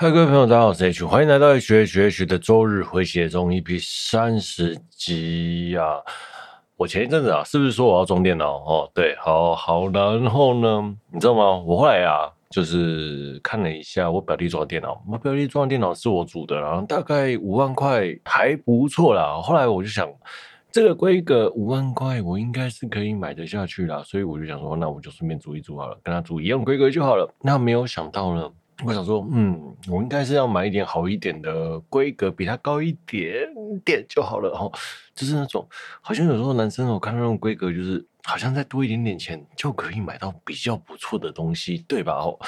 嗨，各位朋友，大家好，我是 H，欢迎来到 H H H 的周日回血中 EP 三十集啊！我前一阵子啊，是不是说我要装电脑？哦，对，好好，然后呢，你知道吗？我后来啊，就是看了一下我表弟装的电脑，我表弟装的电脑是我组的，然后大概五万块，还不错啦。后来我就想，这个规格五万块，我应该是可以买得下去啦，所以我就想说，那我就顺便租一租好了，跟他租一样规格就好了。那没有想到呢。我想说，嗯，我应该是要买一点好一点的规格，比它高一点点就好了哦。就是那种，好像有时候男生我看到那种规格，就是好像再多一点点钱就可以买到比较不错的东西，对吧？哦，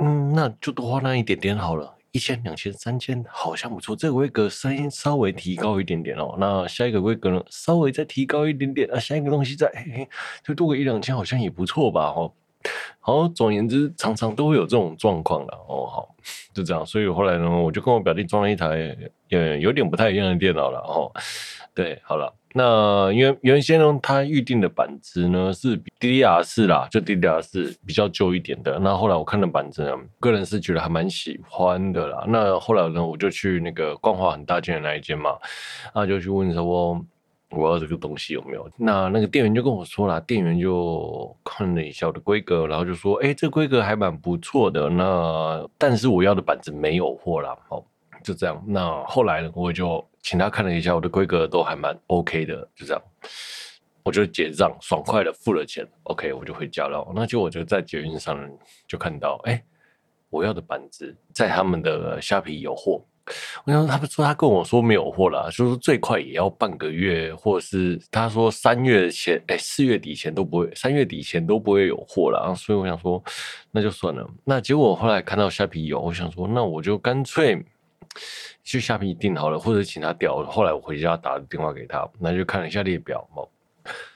嗯，那就多花那一点点好了，一千、两千、三千，好像不错。这个规格声音稍微提高一点点哦。那下一个规格呢，稍微再提高一点点啊，下一个东西再嘿嘿就多个一两千，好像也不错吧？哦。好，总言之，常常都会有这种状况了。哦，好，就这样。所以后来呢，我就跟我表弟装了一台，呃，有点不太一样的电脑了。哦，对，好了，那因为原先呢，他预定的板子呢是 DDR 四啦，就 DDR 四比较旧一点的。那后来我看的板子呢，个人是觉得还蛮喜欢的啦。那后来呢，我就去那个光华很大间的那一间嘛，那就去问说。我要这个东西有没有？那那个店员就跟我说了，店员就看了一下我的规格，然后就说：“哎，这规格还蛮不错的。”那但是我要的板子没有货了，哦，就这样。那后来呢，我就请他看了一下我的规格，都还蛮 OK 的，就这样。我就结账，爽快的付了钱，OK，我就回家了。那就我就在捷运上就看到，哎，我要的板子在他们的虾皮有货。我想他们说他跟我说没有货了，就是最快也要半个月，或者是他说三月前，哎，四月底前都不会，三月底前都不会有货了。所以我想说那就算了。那结果我后来看到虾皮有，我想说那我就干脆去虾皮订好了，或者请他调。后来我回家打电话给他，那就看了一下列表嘛。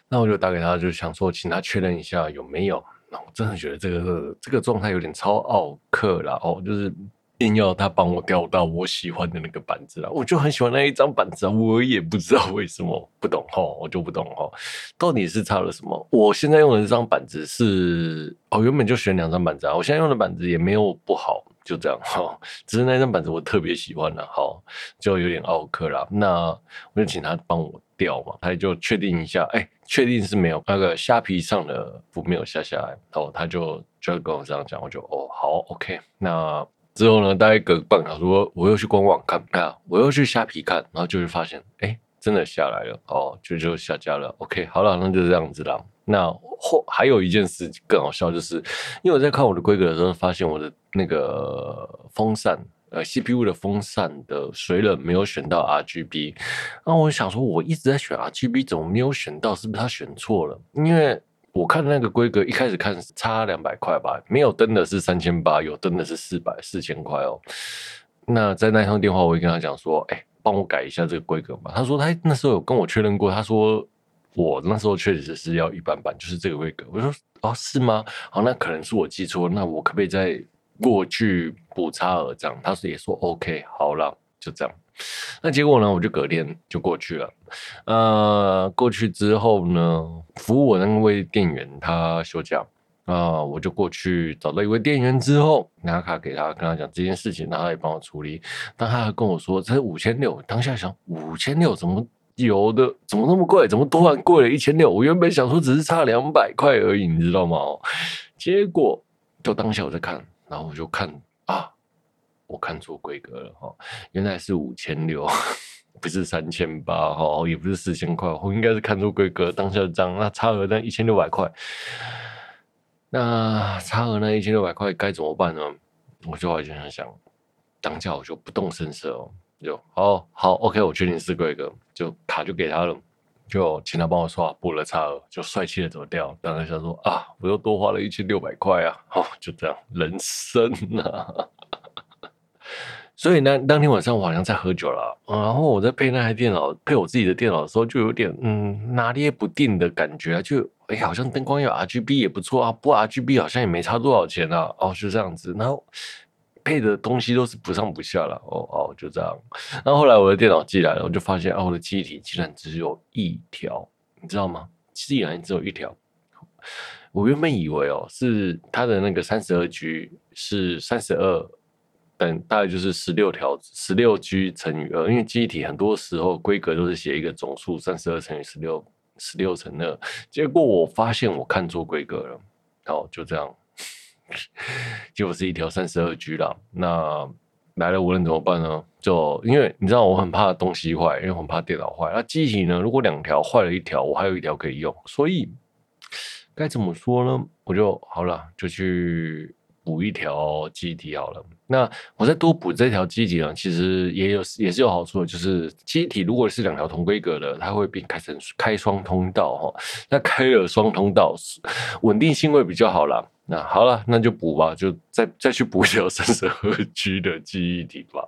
那我就打给他，就想说请他确认一下有没有。那我真的觉得这个这个状态有点超奥客了哦，就是。硬要他帮我调到我喜欢的那个板子啊，我就很喜欢那一张板子啊，我也不知道为什么，不懂哈，我就不懂哈，到底是差了什么？我现在用的这张板子是哦，原本就选两张板子啊，我现在用的板子也没有不好，就这样哈，只是那张板子我特别喜欢了，好，就有点奥克啦。那我就请他帮我调嘛，他就确定一下，哎，确定是没有那个虾皮上的不没有下下来，然后，他就就跟我这样讲，我就哦好，OK，那。之后呢，大概隔半小时，我又去官网看啊，我又去虾皮看，然后就会发现，哎，真的下来了哦，就就下架了。OK，好了，那就这样子了。那后还有一件事更好笑，就是因为我在看我的规格的时候，发现我的那个风扇，呃，CPU 的风扇的水冷没有选到 RGB。那我想说，我一直在选 RGB，怎么没有选到？是不是他选错了？因为我看那个规格，一开始看差两百块吧，没有登的是三千八，有登的是四百四千块哦。那在那通电话，我会跟他讲说：“哎、帮我改一下这个规格嘛。”他说他那时候有跟我确认过，他说我那时候确实是要一般般，就是这个规格。我说：“哦，是吗？好，那可能是我记错，那我可不可以再过去补差额这样？”他说也说 OK，好了，就这样。那结果呢？我就隔天就过去了。呃，过去之后呢，服务我那位店员他休假啊、我就过去找到一位店员之后，拿卡给他，跟他讲这件事情，然后他也帮我处理。但他还跟我说这是五千六，当下想五千六怎么有的？怎么那么贵？怎么突然贵了一千六？我原本想说只是差两百块而已，你知道吗？结果就当下我在看，然后我就看啊。我看错规格了哈，原来是五千六，不是三千八哈，也不是四千块，我应该是看错规格，当下的账那差额那一千六百块，那差额那一千六百块该怎么办呢？我就好想想，当下我就不动声色哦，就好好 OK，我确定是规格，就卡就给他了，就请他帮我刷补了差额，就帅气的走掉。当时想说啊，我又多花了一千六百块啊，好就这样，人生啊。所以呢，当天晚上我好像在喝酒了，然后我在配那台电脑，配我自己的电脑的时候，就有点嗯拿捏不定的感觉，就哎、好像灯光有 RGB 也不错啊，不 RGB 好像也没差多少钱啊，哦，就这样子，然后配的东西都是不上不下了，哦哦，就这样。然后后来我的电脑寄来了，我就发现啊，我的记忆体竟然只有一条，你知道吗？竟然只有一条。我原本以为哦，是它的那个三十二 G 是三十二。等大概就是十六条十六 G 乘以二，因为记忆体很多时候规格都是写一个总数三十二乘以十六，十六乘二。结果我发现我看错规格了，好，就这样，结果是一条三十二 G 啦。那来了无论怎么办呢？就因为你知道我很怕东西坏，因为很怕电脑坏。那记忆体呢？如果两条坏了一条，我还有一条可以用，所以该怎么说呢？我就好了，就去补一条机体好了。那我再多补这条机体呢，其实也有也是有好处的，就是机体如果是两条同规格的，它会变开成开双通道哈。那开了双通道，稳定性会比较好啦。那好了，那就补吧，就再再去补一条三十二 G 的记忆体吧。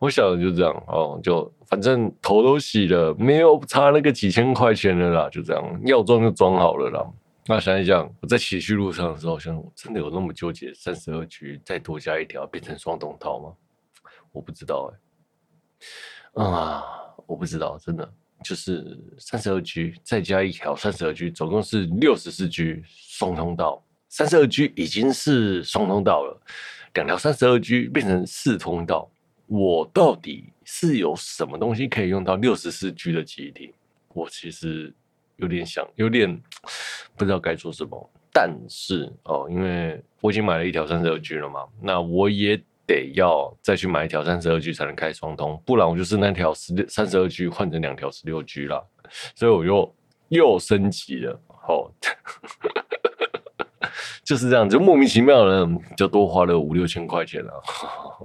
我想就这样哦，就反正头都洗了，没有差那个几千块钱的啦，就这样，要装就装好了啦。那想一想，我在骑去路上的时候，想真的有那么纠结，三十二 G 再多加一条变成双通道吗？我不知道哎、欸，啊，我不知道，真的就是三十二 G 再加一条三十二 G，总共是六十四 G 双通道。三十二 G 已经是双通道了，两条三十二 G 变成四通道，我到底是有什么东西可以用到六十四 G 的记忆体？我其实有点想，有点不知道该说什么。但是哦，因为我已经买了一条三十二 G 了嘛，那我也得要再去买一条三十二 G 才能开双通，不然我就是那条十六三十二 G 换成两条十六 G 了，所以我又又升级了。好、哦。就是这样，就莫名其妙的，就多花了五六千块钱了。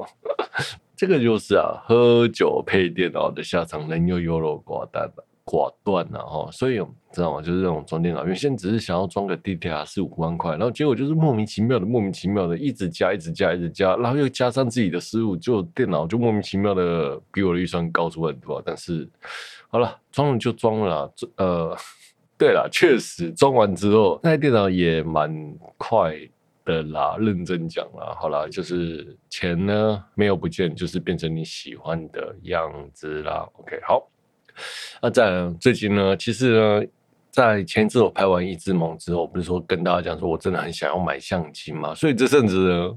这个就是啊，喝酒配电脑的下场，人又优柔寡断了，寡断了哈。所以知道吗？就是这种装电脑，原先只是想要装个 DDR 四五万块，然后结果就是莫名其妙的，莫名其妙的一直加，一直加，一直加，然后又加上自己的失误，就电脑就莫名其妙的比我的预算高出很多。但是好了，装了就装了，呃。对了，确实装完之后，那台电脑也蛮快的啦。认真讲啦，好啦，就是钱呢没有不见，就是变成你喜欢的样子啦。OK，好。那在最近呢，其实呢，在前一次我拍完《一只萌》之后，不是说跟大家讲说我真的很想要买相机嘛？所以这阵子呢，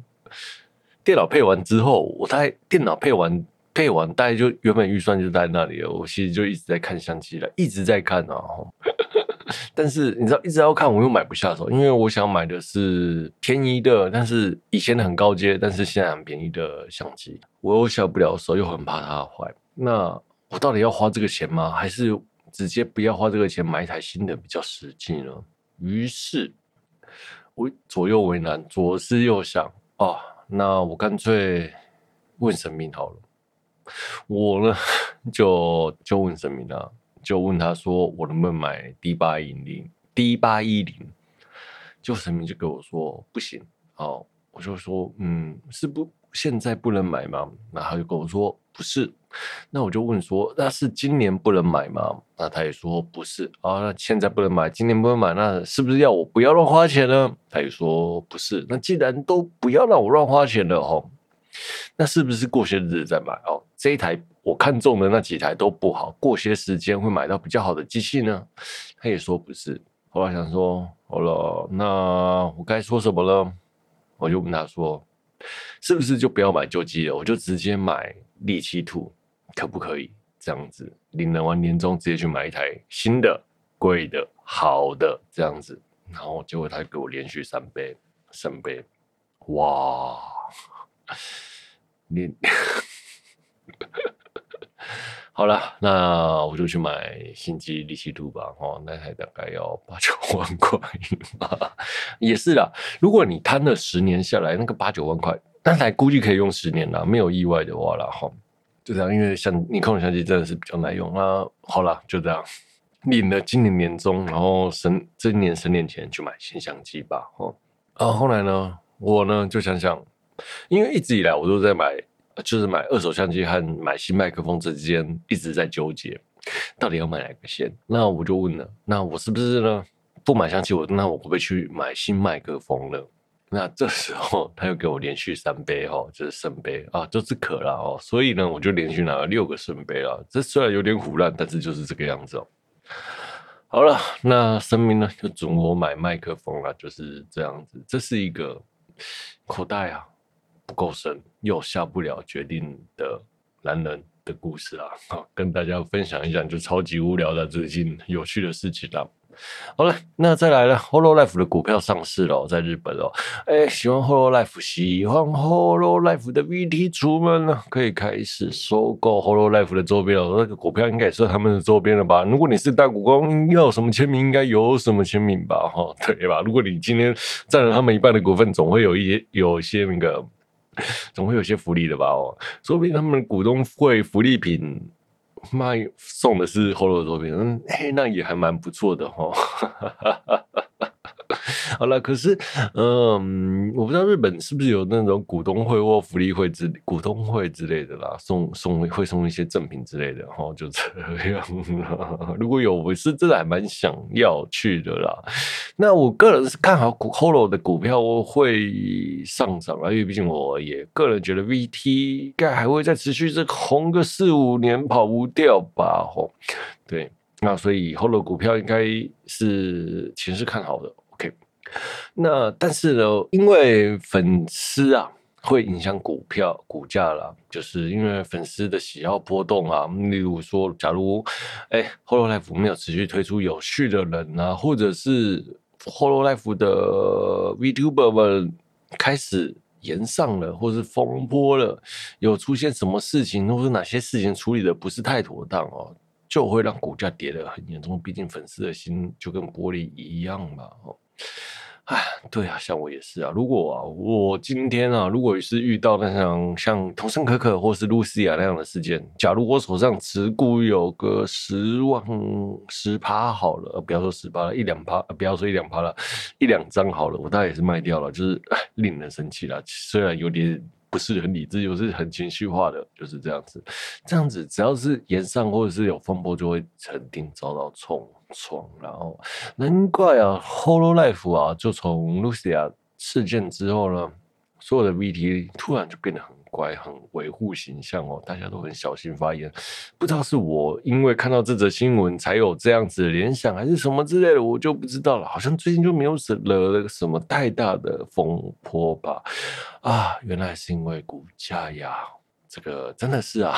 电脑配完之后，我大概电脑配完配完，大概就原本预算就在那里了。我其实就一直在看相机了，一直在看啊。但是你知道，一直要看，我又买不下手，因为我想买的是便宜的，但是以前的很高阶，但是现在很便宜的相机，我又下不了手，又很怕它坏。那我到底要花这个钱吗？还是直接不要花这个钱买一台新的比较实际呢？于是，我左右为难，左思右想，哦，那我干脆问神明好了。我呢，就就问神明了。就问他说：“我能不能买 D 八一零？D 八一零？”就神明就跟我说：“不行。”哦，我就说：“嗯，是不现在不能买吗？”那他就跟我说：“不是。”那我就问说：“那是今年不能买吗？”那他也说：“不是。”啊，那现在不能买，今年不能买，那是不是要我不要乱花钱呢？他也说：“不是。”那既然都不要让我乱花钱了，吼，那是不是过些日子再买？哦，这一台。我看中的那几台都不好，过些时间会买到比较好的机器呢？他也说不是。后来想说，好了，那我该说什么呢？我就问他说，是不是就不要买旧机了？我就直接买利七兔可不可以这样子？领了完年终直接去买一台新的、贵的、好的这样子。然后结果他给我连续三杯，三杯，哇！连。好了，那我就去买新机利息图吧。哦，那台大概要八九万块。也是啦，如果你摊了十年下来，那个八九万块，那台估计可以用十年啦，没有意外的话啦。哈，就这样，因为像尼康相机真的是比较耐用啊。好了，就这样，领了今年年终，然后省这一年省点钱去买新相机吧。哦，啊，后来呢，我呢就想想，因为一直以来我都在买。就是买二手相机和买新麦克风之间一直在纠结，到底要买哪个先？那我就问了，那我是不是呢不买相机？我那我会不会去买新麦克风了？那这时候他又给我连续三杯哈，就是圣杯啊，就是渴了哦，所以呢我就连续拿了六个圣杯了。这虽然有点唬烂，但是就是这个样子哦。好了，那神明呢就准我买麦克风了，就是这样子。这是一个口袋啊。不够深又下不了决定的男人的故事啊，好，跟大家分享一下，就超级无聊的最近有趣的事情啦。好了，那再来了，Hololive 的股票上市了，在日本哦。哎，喜欢 Hololive、喜欢 Hololive 的 VT 主们呢，可以开始收购 Hololive 的周边了。那个股票应该也是他们的周边了吧？如果你是大股东，要什么签名，应该有什么签名吧？哈，对吧？如果你今天占了他们一半的股份，总会有一些有一些那个，总会有些福利的吧？哦，说不定他们股东会福利品。卖送的是 Holo 的作品，嗯，嘿，那也还蛮不错的哈。好了，可是，嗯，我不知道日本是不是有那种股东会或福利会之股东会之类的啦，送送会送一些赠品之类的，哈，就这样。如果有，我是真的还蛮想要去的啦。那我个人是看好 Holo 的股票会上涨啊，因为毕竟我也个人觉得 VT 应该还会再持续这红个四五年，跑不掉吧？吼，对，那所以 Holo 股票应该是其实是看好的。那但是呢，因为粉丝啊会影响股票股价啦，就是因为粉丝的喜好波动啊。例如说，假如哎，Hololive 没有持续推出有趣的人啊，或者是 Hololive 的 VTuber 们开始炎上了，或是风波了，有出现什么事情，或是哪些事情处理的不是太妥当哦，就会让股价跌得很严重。毕竟粉丝的心就跟玻璃一样嘛，哎，对啊，像我也是啊。如果啊，我今天啊，如果是遇到那像像童生可可或是露西亚那样的事件，假如我手上持股有个十万十趴好了，不要说十趴了，一两趴，不要说一两趴了，一两张好了，我大概也是卖掉了，就是令人生气了。虽然有点不是很理智，又是很情绪化的，就是这样子。这样子，只要是炎上或者是有风波，就会肯定遭到冲。闯，然后难怪啊，Hololive 啊，就从 Lucia 事件之后呢，所有的 VT 突然就变得很乖，很维护形象哦，大家都很小心发言。不知道是我因为看到这则新闻才有这样子的联想，还是什么之类的，我就不知道了。好像最近就没有惹了什么太大的风波吧？啊，原来是因为股价呀，这个真的是啊，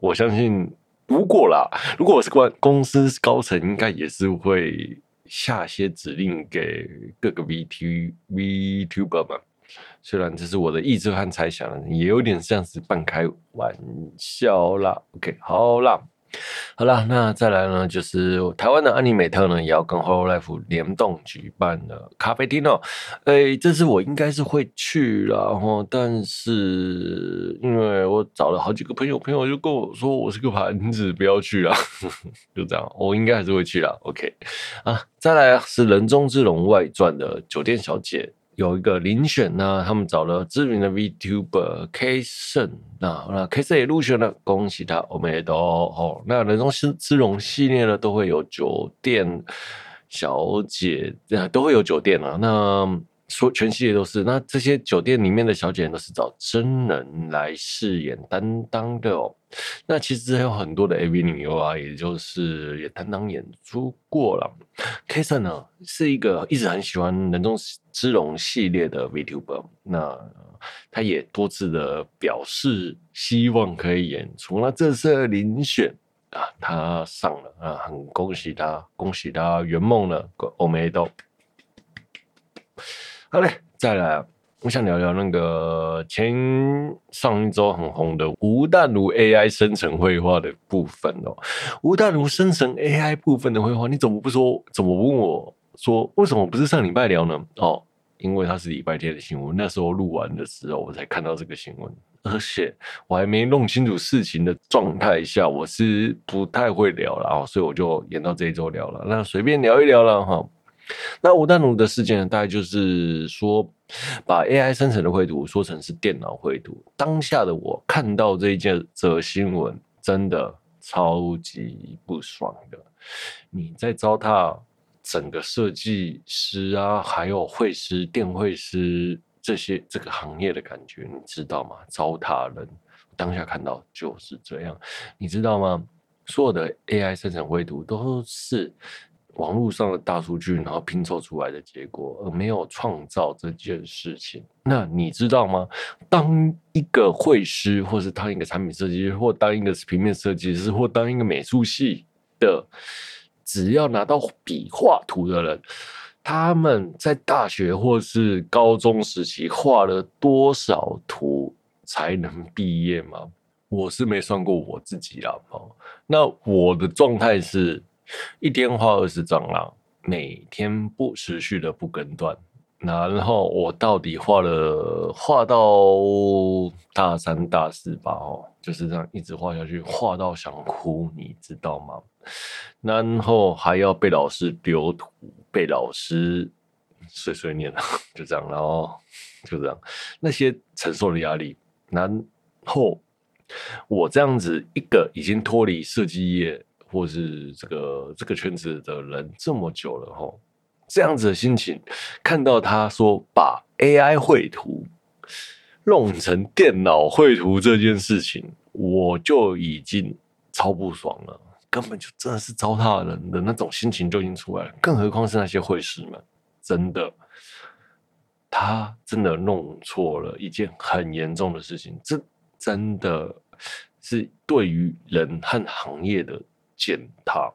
我相信。如果啦，如果我是关公司高层，应该也是会下些指令给各个 VT VTuber 们。虽然这是我的意志和猜想，也有点像是半开玩笑啦。OK，好啦。好了，那再来呢，就是台湾的安妮美特呢，也要跟 Hololive 联动举办的咖啡厅哦。哎，这次我应该是会去了，然后但是因为我找了好几个朋友，朋友就跟我说我是个盘子，不要去了，就这样。我应该还是会去了。OK，啊，再来是人中之龙外传的酒店小姐。有一个遴选呢，他们找了知名的 VTuber K 胜，那那 K 胜也入选了，恭喜他，我们也都哦。那人中之龙系列呢，都会有酒店小姐，都会有酒店啊。那说全系列都是，那这些酒店里面的小姐都是找真人来饰演担当的哦。那其实还有很多的 AV 女优啊，也就是也担当演出过了。Kason 呢是一个一直很喜欢人中之龙系列的 VTuber，那他也多次的表示希望可以演出。那这次遴选啊，他上了啊，很恭喜他，恭喜他圆梦了，欧美都。好嘞，再来。我想聊聊那个前上一周很红的吴淡如 AI 生成绘画的部分哦。吴淡如生成 AI 部分的绘画，你怎么不说？怎么问我说为什么不是上礼拜聊呢？哦，因为它是礼拜天的新闻，那时候录完的时候我才看到这个新闻，而且我还没弄清楚事情的状态下，我是不太会聊了啊，所以我就延到这一周聊了。那随便聊一聊了哈。那吴丹奴的事件大概就是说，把 AI 生成的绘图说成是电脑绘图。当下的我看到这一件这新闻，真的超级不爽的。你在糟蹋整个设计师啊，还有绘师、电绘师这些这个行业的感觉，你知道吗？糟蹋人。当下看到就是这样，你知道吗？所有的 AI 生成绘图都是。网络上的大数据，然后拼凑出来的结果，而没有创造这件事情。那你知道吗？当一个绘师，或是当一个产品设计师，或当一个平面设计师，或当一个美术系的，只要拿到笔画图的人，他们在大学或是高中时期画了多少图才能毕业吗？我是没算过我自己啦。那我的状态是。一天画二十张啦，每天不持续的不更断。然后我到底画了画到大三大四吧，哦，就是这样一直画下去，画到想哭，你知道吗？然后还要被老师丢图，被老师碎碎念，就这样，然后就这样，那些承受的压力，然后我这样子一个已经脱离设计业。或是这个这个圈子的人这么久了吼，这样子的心情，看到他说把 AI 绘图弄成电脑绘图这件事情，我就已经超不爽了，根本就真的是糟蹋人的那种心情就已经出来了，更何况是那些绘师们，真的，他真的弄错了一件很严重的事情，这真的是对于人和行业的。践踏。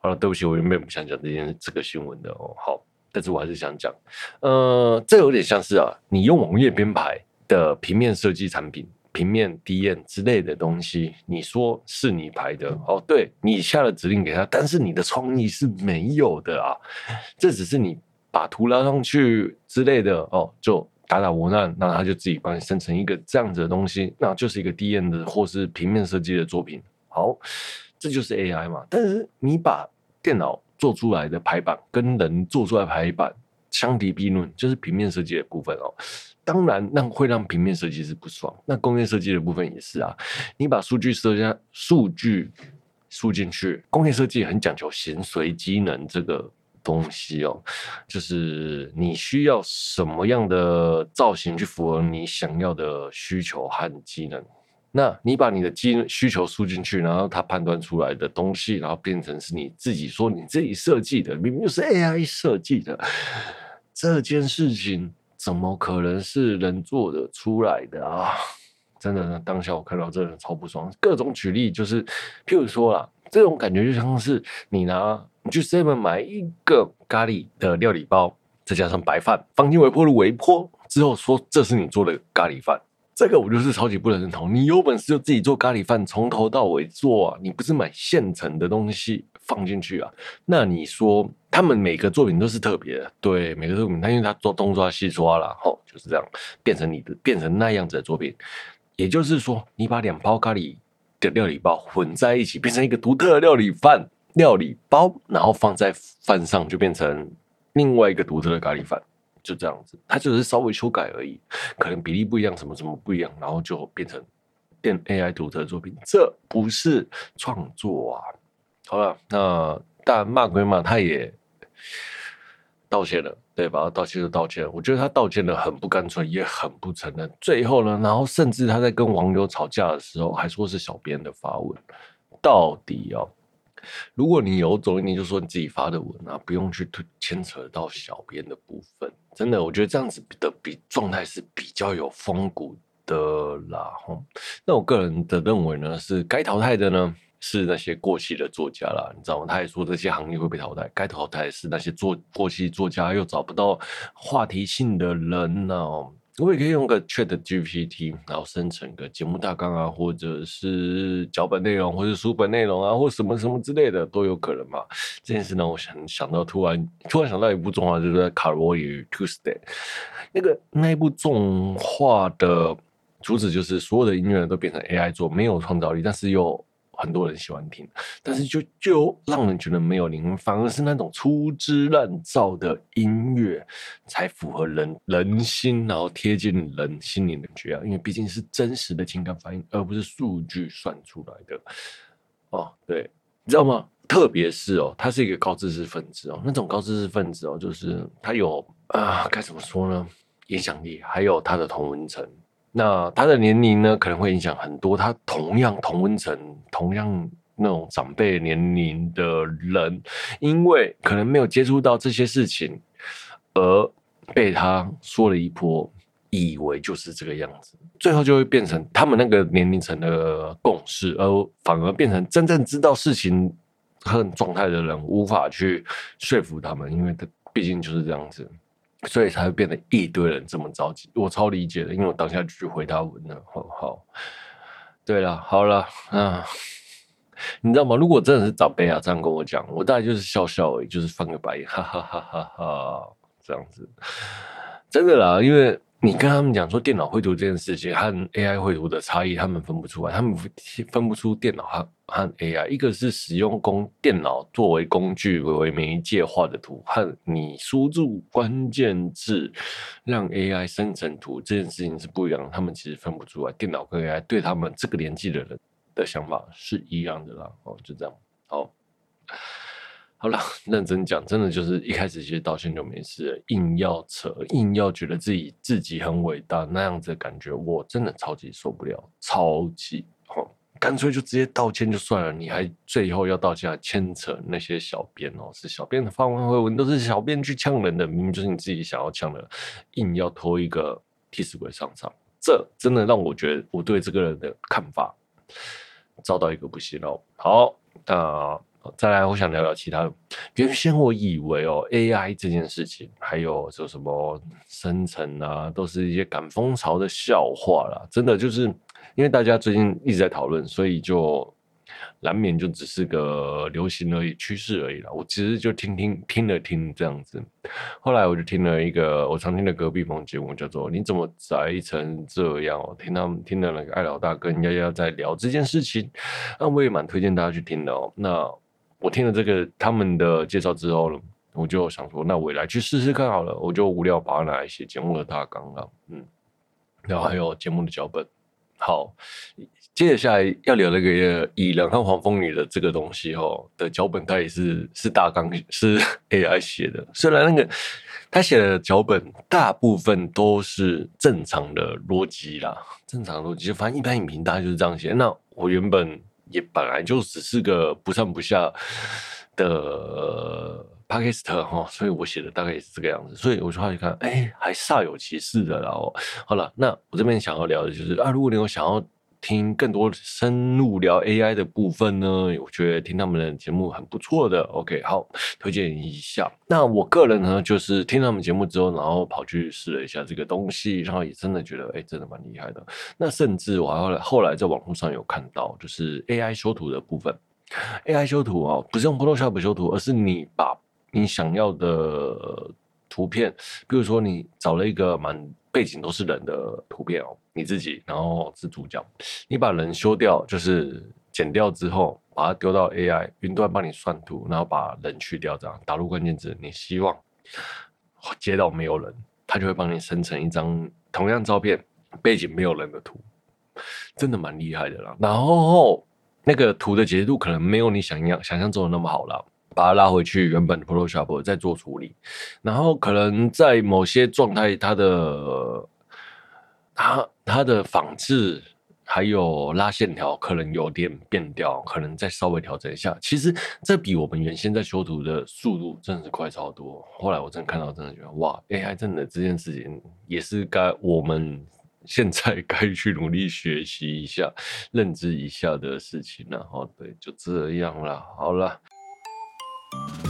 好了，对不起，我原本不想讲这件这个新闻的哦。好，但是我还是想讲，呃，这有点像是啊，你用网页编排的平面设计产品、平面 D N 之类的东西，你说是你排的哦，对，你下了指令给他，但是你的创意是没有的啊，这只是你把图拉上去之类的哦，就。打打文案，那他就自己帮你生成一个这样子的东西，那就是一个 D N 的或是平面设计的作品。好，这就是 AI 嘛。但是你把电脑做出来的排版跟人做出来排版相提并论，就是平面设计的部分哦。当然，那会让平面设计师不爽。那工业设计的部分也是啊。你把数据设计数据输进去，工业设计很讲求形随机能这个。东西哦，就是你需要什么样的造型去符合你想要的需求和机能。那你把你的机需求输进去，然后它判断出来的东西，然后变成是你自己说你自己设计的，明明就是 AI 设计的，这件事情怎么可能是人做的出来的啊？真的，当下我看到真的超不爽。各种举例就是，譬如说啦，这种感觉就像是你拿。你去 Seven 买一个咖喱的料理包，再加上白饭，放进微波炉微波之后，说这是你做的咖喱饭，这个我就是超级不能认同。你有本事就自己做咖喱饭，从头到尾做啊！你不是买现成的东西放进去啊？那你说他们每个作品都是特别的，对，每个作品，他因为他做东抓西抓了，吼，就是这样变成你的，变成那样子的作品。也就是说，你把两包咖喱的料理包混在一起，变成一个独特的料理饭。料理包，然后放在饭上，就变成另外一个独特的咖喱饭，就这样子。它就是稍微修改而已，可能比例不一样，什么什么不一样，然后就变成电 AI 独特的作品。这不是创作啊！好了，那但骂归骂，他也道歉了，对吧？道歉就道歉。我觉得他道歉的很不干脆，也很不承认。最后呢，然后甚至他在跟网友吵架的时候，还说是小编的发文，到底哦。如果你有种，你就说你自己发的文啊，不用去牵扯到小编的部分。真的，我觉得这样子的比状态是比较有风骨的啦。吼，那我个人的认为呢，是该淘汰的呢是那些过气的作家啦。你知道吗？他也说这些行业会被淘汰，该淘汰是那些做过气作家又找不到话题性的人呢。我也可以用个 Chat GPT，然后生成个节目大纲啊，或者是脚本内容，或者书本内容啊，或什么什么之类的都有可能嘛。这件事呢，我想想到突然突然想到一部动画，就是《卡罗与 Tuesday》。那个那一部动画的主旨就是所有的音乐都变成 AI 做，没有创造力，但是又。很多人喜欢听，但是就就让人觉得没有灵魂，反而是那种粗制滥造的音乐才符合人人心，然后贴近人心灵的感觉！因为毕竟是真实的情感反应，而不是数据算出来的。哦，对，你知道吗？特别是哦，他是一个高知识分子哦，那种高知识分子哦，就是他有啊，该怎么说呢？影响力，还有他的同文层。那他的年龄呢，可能会影响很多。他同样同温层、同样那种长辈年龄的人，因为可能没有接触到这些事情，而被他说了一波，以为就是这个样子，最后就会变成他们那个年龄层的共识，而反而变成真正知道事情和状态的人无法去说服他们，因为他毕竟就是这样子。所以才会变得一堆人这么着急，我超理解的，因为我当下就去回他文了。好，好，对了，好了，啊，你知道吗？如果真的是长辈啊这样跟我讲，我大概就是笑笑而已，就是翻个白眼，哈哈哈哈哈，这样子，真的啦，因为。你跟他们讲说电脑绘图这件事情和 AI 绘图的差异，他们分不出来，他们分不出电脑和和 AI。一个是使用工电脑作为工具为媒介画的图，和你输入关键字让 AI 生成图这件事情是不一样的。他们其实分不出来，电脑跟 AI 对他们这个年纪的人的想法是一样的啦。哦，就这样，好。好了，认真讲，真的就是一开始其实道歉就没事，硬要扯，硬要觉得自己自己很伟大那样子的感觉，我真的超级受不了，超级哦，干脆就直接道歉就算了，你还最后要道歉，还牵扯那些小编哦，是小编的发文回文都是小编去呛人的，明明就是你自己想要呛的，硬要拖一个替死鬼上场，这真的让我觉得我对这个人的看法遭到一个不信哦。好，那、再来，我想聊聊其他。原先我以为哦，AI 这件事情，还有说什么生成啊，都是一些赶风潮的笑话啦。真的就是因为大家最近一直在讨论，所以就。难免就只是个流行而已，趋势而已啦。我其实就听听听了听这样子，后来我就听了一个我常听的隔壁棚节目，叫做《你怎么宅成这样》。我听他们听的那个艾老大跟丫丫在聊这件事情，那我也蛮推荐大家去听的哦。那我听了这个他们的介绍之后呢，我就想说，那我也来去试试看好了。我就无聊把它拿来写节目的大纲了，嗯，然后还有节目的脚本。好，接下来要聊那个蚁人和黄蜂女的这个东西哦的脚本，它也是是大纲是 AI 写的。虽然那个他写的脚本大部分都是正常的逻辑啦，正常逻辑就反正一般影评大概就是这样写。那我原本也本来就只是个不上不下的。p a k i s t 哈，所以我写的大概也是这个样子，所以我就开始看，哎、还煞有其事的。然后好了，那我这边想要聊的就是啊，如果你有想要听更多深入聊 AI 的部分呢，我觉得听他们的节目很不错的。OK，好，推荐一下。那我个人呢，就是听他们节目之后，然后跑去试了一下这个东西，然后也真的觉得，哎、真的蛮厉害的。那甚至我后来后来在网络上有看到，就是 AI 修图的部分，AI 修图啊，不是用 Photoshop 修图，而是你把你想要的图片，比如说你找了一个满背景都是人的图片哦，你自己，然后是主角，你把人修掉，就是剪掉之后，把它丢到 AI 云端帮你算图，然后把人去掉，这样打入关键字，你希望接到没有人，它就会帮你生成一张同样照片背景没有人的图，真的蛮厉害的啦。然后那个图的解析度可能没有你想象想象中的那么好啦。把它拉回去原本的 Photoshop 再做处理，然后可能在某些状态，它的它它的仿制还有拉线条可能有点变调，可能再稍微调整一下。其实这比我们原先在修图的速度真的是快超多。后来我真的看到，真的觉得哇，AI 真的这件事情也是该我们现在 该去努力学习一下、认知一下的事情了。哦，对，就这样了。好了。you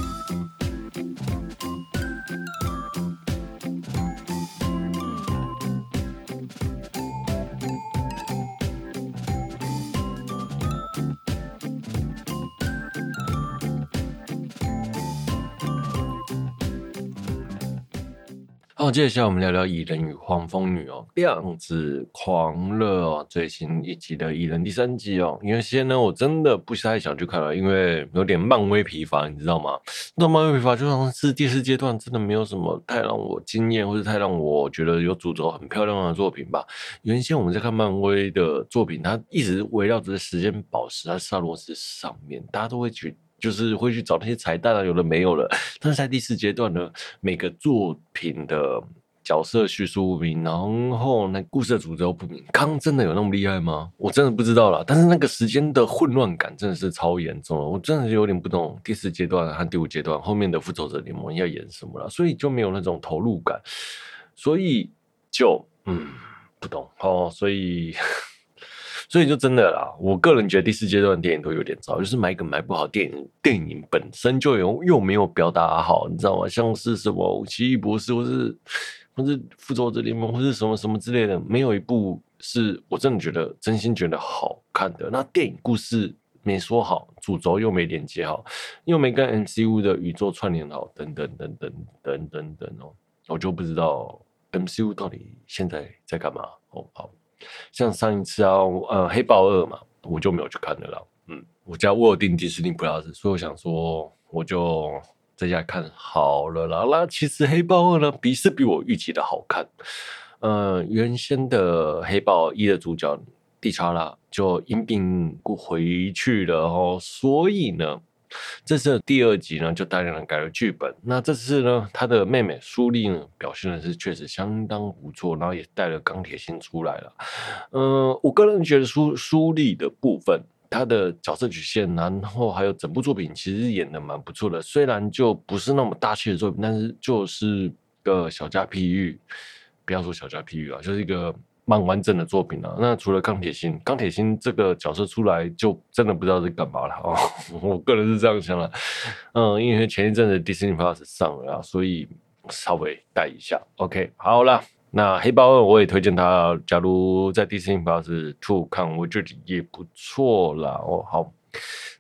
好，接下来我们聊聊《蚁人与黄蜂女》哦，量子狂热哦，最新一集的《蚁人》第三集哦。原先呢，我真的不太想去看了，因为有点漫威疲乏，你知道吗？那漫威疲乏就像是第四阶段，真的没有什么太让我惊艳，或者太让我觉得有主轴很漂亮的作品吧。原先我们在看漫威的作品，它一直围绕着时间宝石在萨洛斯上面，大家都会觉。就是会去找那些彩蛋啊，有的没有了。但是在第四阶段呢，每个作品的角色叙述不明，然后那故事的主轴不明。康真的有那么厉害吗？我真的不知道啦。但是那个时间的混乱感真的是超严重了，我真的是有点不懂第四阶段和第五阶段后面的复仇者联盟要演什么了，所以就没有那种投入感，所以就嗯不懂哦，所以。所以就真的啦，我个人觉得第四阶段电影都有点糟，就是买梗买不好，电影电影本身就有又没有表达好，你知道吗？像是什么奇异博士，或是或是复仇者联盟，或是什么什么之类的，没有一部是我真的觉得真心觉得好看的。那电影故事没说好，主轴又没连接好，又没跟 MCU 的宇宙串联好，等等等等等等等哦，我就不知道 MCU 到底现在在干嘛哦，好。像上一次啊，呃，黑豹二嘛，我就没有去看的了。嗯，我家我有订迪士尼 Plus，所以我想说，我就在家看好了啦。那其实黑豹二呢，比是比我预期的好看。呃，原先的黑豹一的主角蒂查拉就因病故回去了哦，所以呢。这次的第二集呢，就大量的改了剧本。那这次呢，他的妹妹苏丽呢，表现的是确实相当不错，然后也带了钢铁心出来了。嗯、呃，我个人觉得苏苏丽的部分，他的角色曲线，然后还有整部作品，其实演的蛮不错的。虽然就不是那么大气的作品，但是就是个小家碧玉，不要说小家碧玉啊，就是一个。蛮完整的作品了，啊。那除了钢铁心，钢铁心这个角色出来，就真的不知道是干嘛了哦。我个人是这样想的，嗯，因为前一阵子 Disney Plus 上了，所以稍微带一下。OK，好了，那黑豹二我也推荐他，假如在 Disney Plus Two 看，我觉得也不错啦。哦，好。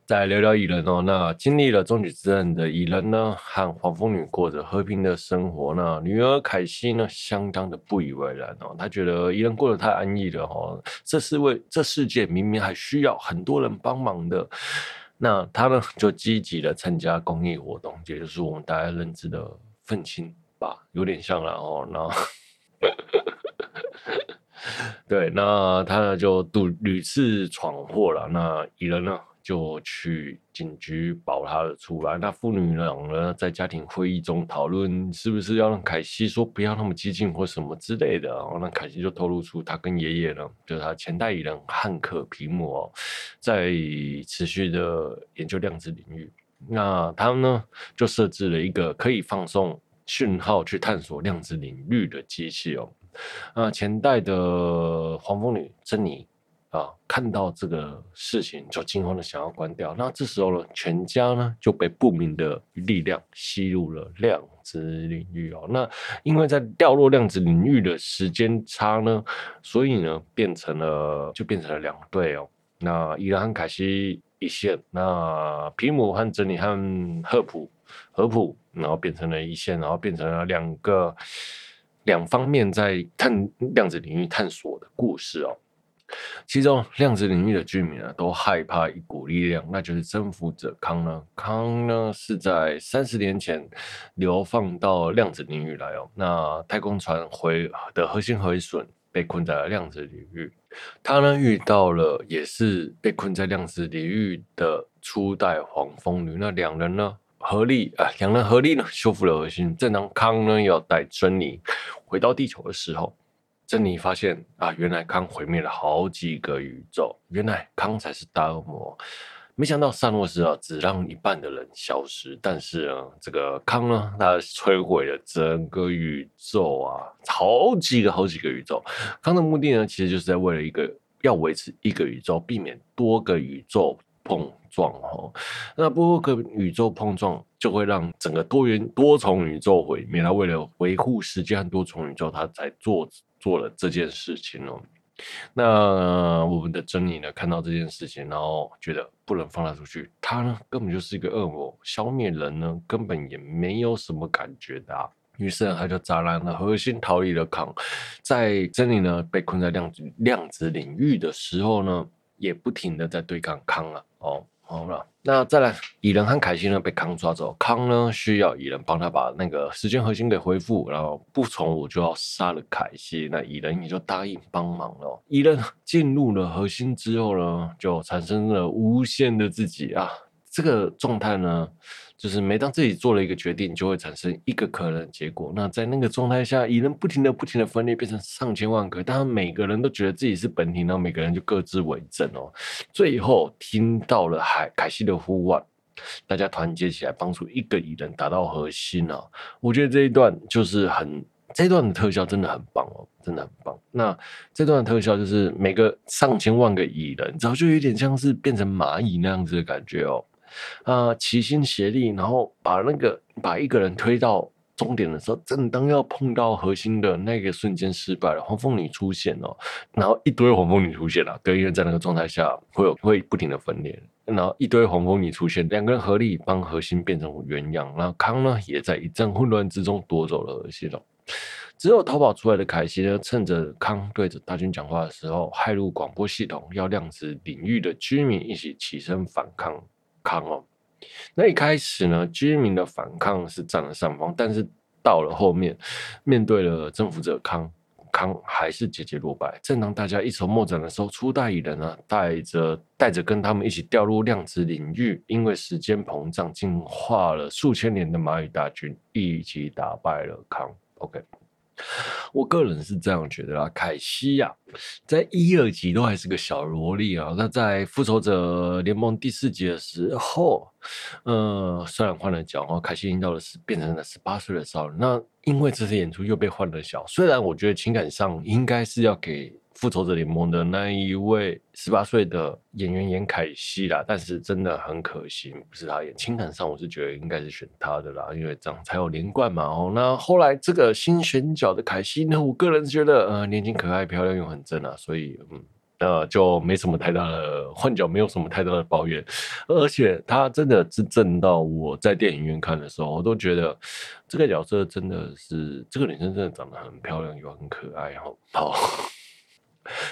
再聊聊蚁人哦，那经历了终极之战的蚁人呢，和黄蜂女过着和平的生活。那女儿凯西呢，相当的不以为然哦，她觉得蚁人过得太安逸了哦，这是为这世界明明还需要很多人帮忙的。那她呢，就积极的参加公益活动，也就是我们大家认知的愤青吧，有点像了哦。那 对，那他呢就屡屡次闯祸了。那蚁人呢？就去警局保他出来。那父女俩呢，在家庭会议中讨论是不是要让凯西说不要那么激进或什么之类的。然后那凯西就透露出他跟爷爷呢，就是他前代理人汉克皮姆哦，在持续的研究量子领域。那他们呢，就设置了一个可以放送讯号去探索量子领域的机器哦。那前代的黄蜂女珍妮。啊！看到这个事情就惊慌的想要关掉。那这时候呢，全家呢就被不明的力量吸入了量子领域哦。那因为在掉落量子领域的时间差呢，所以呢变成了就变成了两队哦。那蚁人和凯西一线，那皮姆和珍妮和赫普赫普，然后变成了一线，然后变成了两个两方面在探量子领域探索的故事哦。其中量子领域的居民啊，都害怕一股力量，那就是征服者康呢。康呢是在三十年前流放到量子领域来哦。那太空船回的核心毁损，被困在了量子领域。他呢遇到了也是被困在量子领域的初代黄蜂女。那两人呢合力啊，两人合力呢修复了核心。正当康呢要带珍妮回到地球的时候。珍妮发现啊，原来康毁灭了好几个宇宙，原来康才是大恶魔。没想到萨诺斯啊，只让一半的人消失，但是呢，这个康呢，他摧毁了整个宇宙啊，好几个好几个宇宙。康的目的呢，其实就是在为了一个要维持一个宇宙，避免多个宇宙碰撞哦。那多个宇宙碰撞就会让整个多元多重宇宙毁灭。他为了维护时间和多重宇宙，他才做。做了这件事情哦，那我们的珍妮呢，看到这件事情，然后觉得不能放他出去。他呢，根本就是一个恶魔，消灭人呢，根本也没有什么感觉的啊。于是呢，他就砸烂了核心，逃离了康。在珍妮呢被困在量子量子领域的时候呢，也不停的在对抗康了哦。好了，那再来，蚁人和凯西呢被康抓走，康呢需要蚁人帮他把那个时间核心给恢复，然后不从我就要杀了凯西，那蚁人也就答应帮忙了。蚁人进入了核心之后呢，就产生了无限的自己。啊，这个状态呢，就是每当自己做了一个决定，就会产生一个可能结果。那在那个状态下，蚁人不停的、不停的分裂，变成上千万个，但每个人都觉得自己是本体，然后每个人就各自为政哦。最后听到了海凯西的呼唤，大家团结起来，帮助一个蚁人达到核心啊！我觉得这一段就是很。这段的特效真的很棒哦，真的很棒。那这段的特效就是每个上千万个蚁人，早就有点像是变成蚂蚁那样子的感觉哦。啊，齐心协力，然后把那个把一个人推到终点的时候，正当要碰到核心的那个瞬间失败了，黄蜂女出现哦，然后一堆黄蜂女出现了，对，因为在那个状态下会有会不停的分裂，然后一堆黄蜂女出现，两个人合力帮核心变成原样，然后康呢也在一阵混乱之中夺走了核心了。之后逃跑出来的凯西呢，趁着康对着大军讲话的时候，骇入广播系统，要量子领域的居民一起起身反抗康哦。那一开始呢，居民的反抗是占了上风，但是到了后面，面对了征服者康，康还是节节落败。正当大家一筹莫展的时候，初代蚁人呢，带着带着跟他们一起掉入量子领域，因为时间膨胀进化了数千年的蚂蚁大军，一起打败了康。OK。我个人是这样觉得啦，凯西呀、在一二集都还是个小萝莉啊。那在复仇者联盟第四集的时候，呃，虽然换了角哦，凯西已经到了是，变成了十八岁的少女。那因为这次演出又被换了角，虽然我觉得情感上应该是要给。复仇者联盟的那一位十八岁的演员演凯西啦，但是真的很可惜，不是他演。情感上我是觉得应该是选他的啦，因为这样才有连贯嘛。哦，那后来这个新选角的凯西呢，我个人觉得呃年轻可爱、漂亮又很正啊，所以嗯呃就没什么太大的换角，没有什么太大的抱怨。而且他真的是正到我在电影院看的时候，我都觉得这个角色真的是这个女生真的长得很漂亮又很可爱哦。好。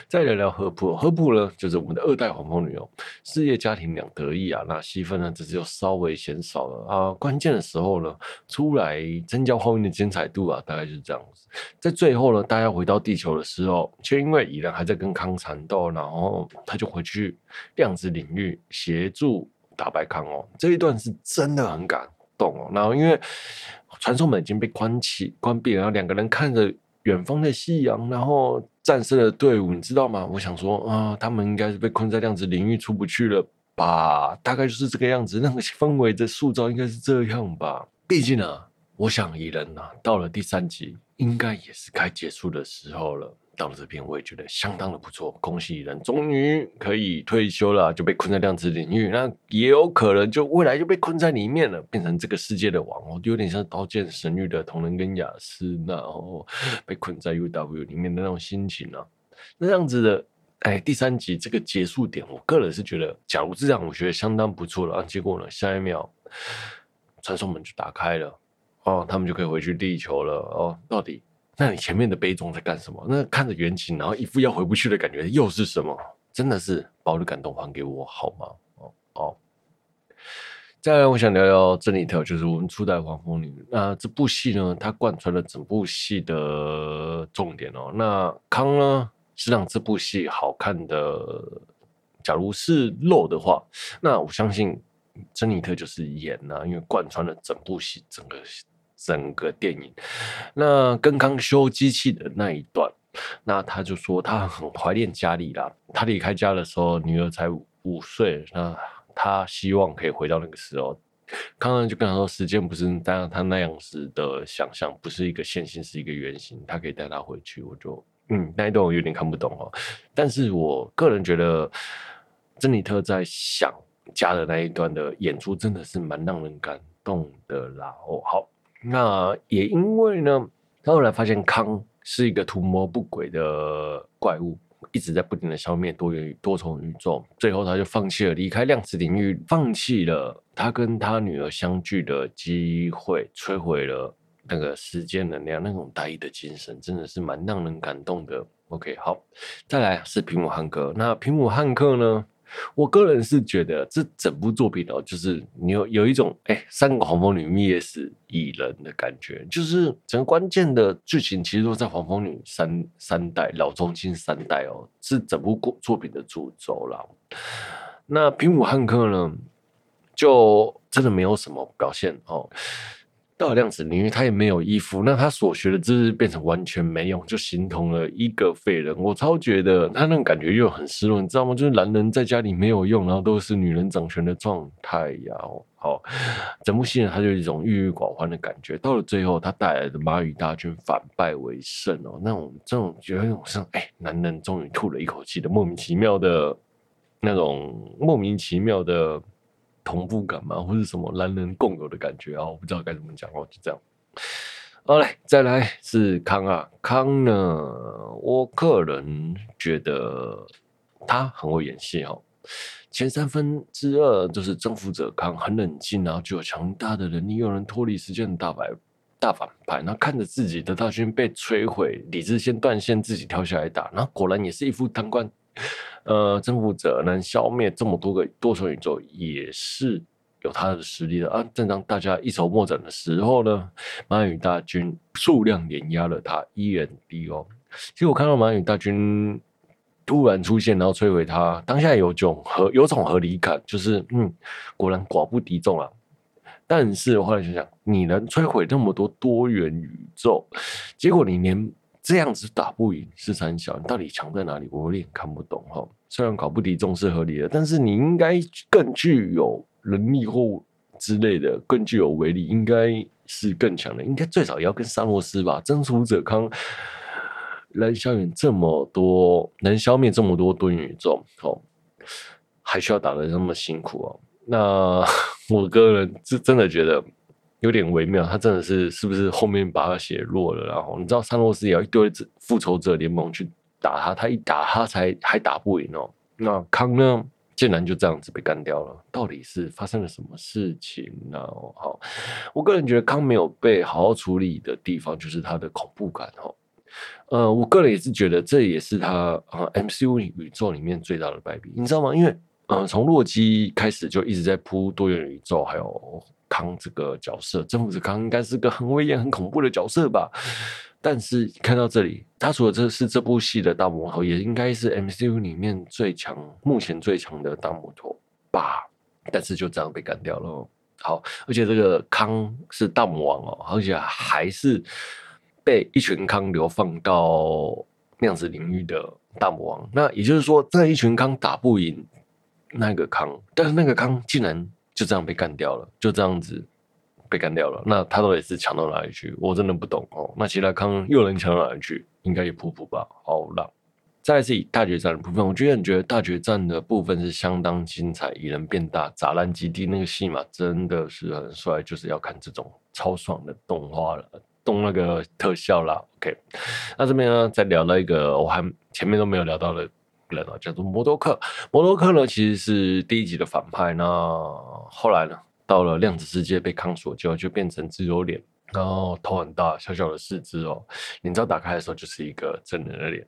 再聊聊荷普，荷普呢就是我们的二代黄蜂女哦，事业家庭两得意啊，那戏份呢这次又稍微嫌少了啊。关键的时候呢，出来增加画面的精彩度啊，大概就是这样子。在最后呢，大家回到地球的时候，却因为蚁人还在跟康缠斗，然后他就回去量子领域协助打败康哦。这一段是真的很感动哦。然后因为传送门已经被关起关闭，然后两个人看着远方的夕阳，然后。战胜了队伍，你知道吗？我想说啊、他们应该是被困在量子领域出不去了吧？大概就是这个样子，那个氛围的塑造应该是这样吧。毕竟呢，我想蚁人呢，到了第三集，应该也是该结束的时候了。到了这边，我也觉得相当的不错。恭喜蚁人终于可以退休了，就被困在量子领域，那也有可能就未来就被困在里面了，变成这个世界的王哦，就有点像《刀剑神域》的桐人跟亚丝，然后被困在 UW 里面的那种心情啊。那这样子的，哎，第三集这个结束点，我个人是觉得，假如这样，我觉得相当不错了啊。结果呢，下一秒传送门就打开了，哦，他们就可以回去地球了哦。到底？那你前面的悲壮在干什么？那看着远景，然后一副要回不去的感觉，又是什么？真的是把我的感动还给我好吗？哦哦。再来，我想聊聊珍妮特，就是我们初代黄蜂女。那这部戏呢，它贯穿了整部戏的重点哦。那康呢，是让这部戏好看的。假如是肉的话，那我相信珍妮特就是演啊，因为贯穿了整部戏，整个。整个电影，那跟康修机器的那一段，那他就说他很怀念家里啦。他离开家的时候，女儿才五岁，那他希望可以回到那个时候。康康就跟他说，时间不是当他那样子的想象，不是一个线性，是一个圆形，他可以带他回去。我就嗯，那一段我有点看不懂哦。但是我个人觉得，珍妮特在想家的那一段的演出，真的是蛮让人感动的啦。哦，好。那也因为呢，他后来发现康是一个图谋不轨的怪物，一直在不停的消灭多元多重宇宙，最后他就放弃了离开量子领域，放弃了他跟他女儿相聚的机会，摧毁了那个时间能量，那种大义的精神真的是蛮让人感动的。OK，好，再来是皮姆汉克，那皮姆汉克呢？我个人是觉得这整部作品哦，就是你有有一种哎、三个黄蜂女灭死蚁人的感觉，就是整个关键的剧情其实都在黄蜂女三三代老中青三代哦，是整部作品的主轴啦。那平武汉克呢，就真的没有什么表现哦。到了量子领域，他也没有衣服，那他所学的知识变成完全没用，就形同了一个废人。我超觉得他那种感觉又很失落，你知道吗？就是男人在家里没有用，然后都是女人掌权的状态呀。好，整部戏呢，他就有一种郁郁寡欢的感觉。到了最后，他带来的马语大军反败为胜哦，那种这种觉得那种像哎，男人终于吐了一口气的莫名其妙的那种莫名其妙的。同步感嘛，或是什么男人共有的感觉啊？我不知道该怎么讲哦，就这样。好嘞，再来是康啊，康呢，我个人觉得他很会演戏哦。前三分之二就是征服者康，很冷静，然后具有强大的能力，又能脱离时间的大白大反派。然后看着自己的大军被摧毁，理智线断线，自己跳下来打，然后果然也是一副贪官。呃，征服者能消灭这么多个多重宇宙，也是有他的实力的啊！正当大家一筹莫展的时候呢，蚂蚁大军数量碾压了他依然敌哦。其实我看到蚂蚁大军突然出现，然后摧毁他，当下有种合有种合理感，就是嗯，果然寡不敌众啊。但是我后来想想，你能摧毁那么多多元宇宙，结果你连。这样子打不赢是三小，你到底强在哪里？我有点看不懂哈。虽然搞不敌众是合理的，但是你应该更具有能力或之类的，更具有威力，应该是更强的。应该最少也要跟萨诺斯吧？征服者康能消灭这么多，能消灭这么多多元宇宙，哦，还需要打得那么辛苦哦。那 我个人是真的觉得。有点微妙，他真的是是不是后面把他写弱了？然后你知道，萨诺斯也要一堆复仇者联盟去打他，他一打他才还打不赢哦。那康呢，竟然就这样子被干掉了，到底是发生了什么事情呢？好，我个人觉得康没有被好好处理的地方，就是他的恐怖感哦。呃，我个人也是觉得这也是他啊 MCU 宇宙里面最大的败笔，你知道吗？因为呃，从洛基开始就一直在铺多元宇宙，还有。康这个角色，征服者康应该是个很威严、很恐怖的角色吧？但是看到这里，他除了这是这部戏的大魔头，也应该是 MCU 里面最强、目前最强的大魔头吧？但是就这样被干掉了。好，而且这个康是大魔王哦，而且还是被一群康流放到量子领域的大魔王。那也就是说，这一群康打不赢那个康，但是那个康竟然。就这样被干掉了，就这样子被干掉了。那他到底是强到哪里去？我真的不懂哦。那其他康又能强到哪里去？应该也普普吧。好了，再来是以大决战的部分，我觉得你觉得大决战的部分是相当精彩。蚁人变大，砸烂基地那个戏码真的是很帅，就是要看这种超爽的动画了，动那个特效啦。OK，那这边呢，再聊到一个我还前面都没有聊到的。人啊，叫做摩多克。摩多克呢，其实是第一集的反派。那后来呢，到了量子世界被康所救，就变成自由脸，然后头很大，小小的四肢哦。眼罩打开的时候，就是一个真人的脸。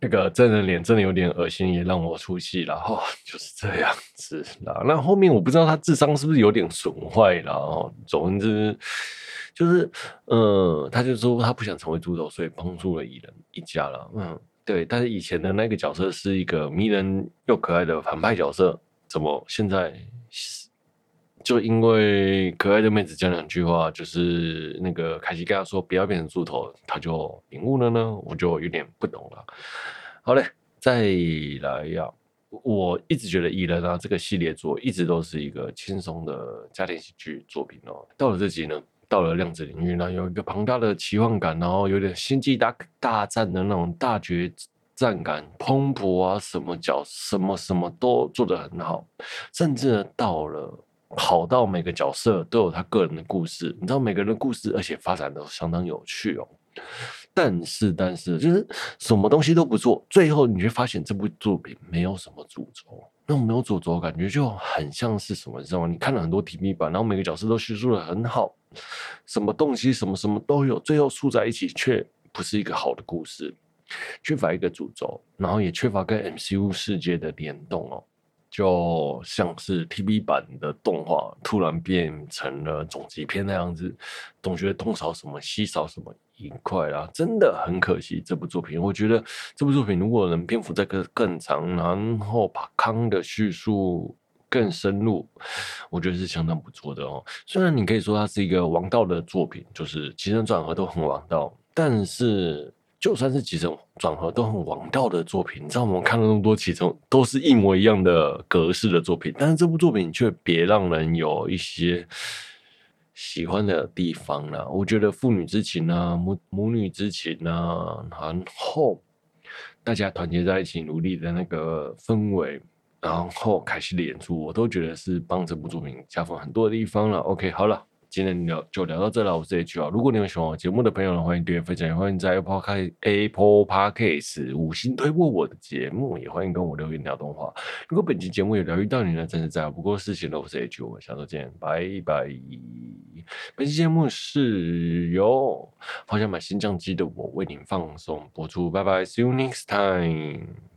那个真人脸真的有点恶心，也让我出戏了。哦，就是这样子啦。那后面我不知道他智商是不是有点损坏了。哦，总之就是，嗯，他就说他不想成为猪头，所以帮助了蚁人一家了。嗯。对，但是以前的那个角色是一个迷人又可爱的反派角色，怎么现在就因为可爱的妹子讲两句话，就是那个凯西跟他说不要变成猪头，他就领悟了呢？我就有点不懂了。好嘞，再来呀，我一直觉得《蚁人》啊这个系列作一直都是一个轻松的家庭喜剧作品哦。到了这集呢。到了量子领域呢，有一个庞大的奇幻感，然后有点星际大大战的那种大决战感，蓬勃啊，什么角什么什么都做得很好，甚至到了好到每个角色都有他个人的故事，你知道每个人的故事，而且发展都相当有趣哦。但是，但是就是什么东西都不做，最后你会发现这部作品没有什么主轴，那种没有主轴感觉就很像是什么，你知道吗？你看了很多 TV 版，然后每个角色都叙述的很好。什么东西，什么什么都有，最后凑在一起却不是一个好的故事，缺乏一个主轴，然后也缺乏跟 MCU 世界的联动哦，就像是 TV 版的动画突然变成了总集篇那样子，总觉得东少什么西少什么一块啦，真的很可惜。这部作品，我觉得这部作品如果能篇幅再更更长，然后把康的叙述。更深入，我觉得是相当不错的哦。虽然你可以说它是一个王道的作品，就是起承转合都很王道，但是就算是起承转合都很王道的作品，你知道我们看了那么多起承都是一模一样的格式的作品，但是这部作品却别让人有一些喜欢的地方啦。我觉得父女之情啊，母母女之情啊，然后大家团结在一起努力的那个氛围。然后凯西的演出，我都觉得是帮这部作品加分很多的地方了。OK，好了，今天聊就聊到这了。我是 H 啊，如果你有喜欢我节目的朋友呢，欢迎订阅分享，也欢迎在 Apple Apple Podcast 五星推播我的节目，也欢迎跟我留言聊动画。如果本期节目有疗愈到你呢，真是再好不过事情了。我是 H，我们下周见，拜拜。本期节目是由好想买新相机的我为您放送播出，拜拜，See you next time。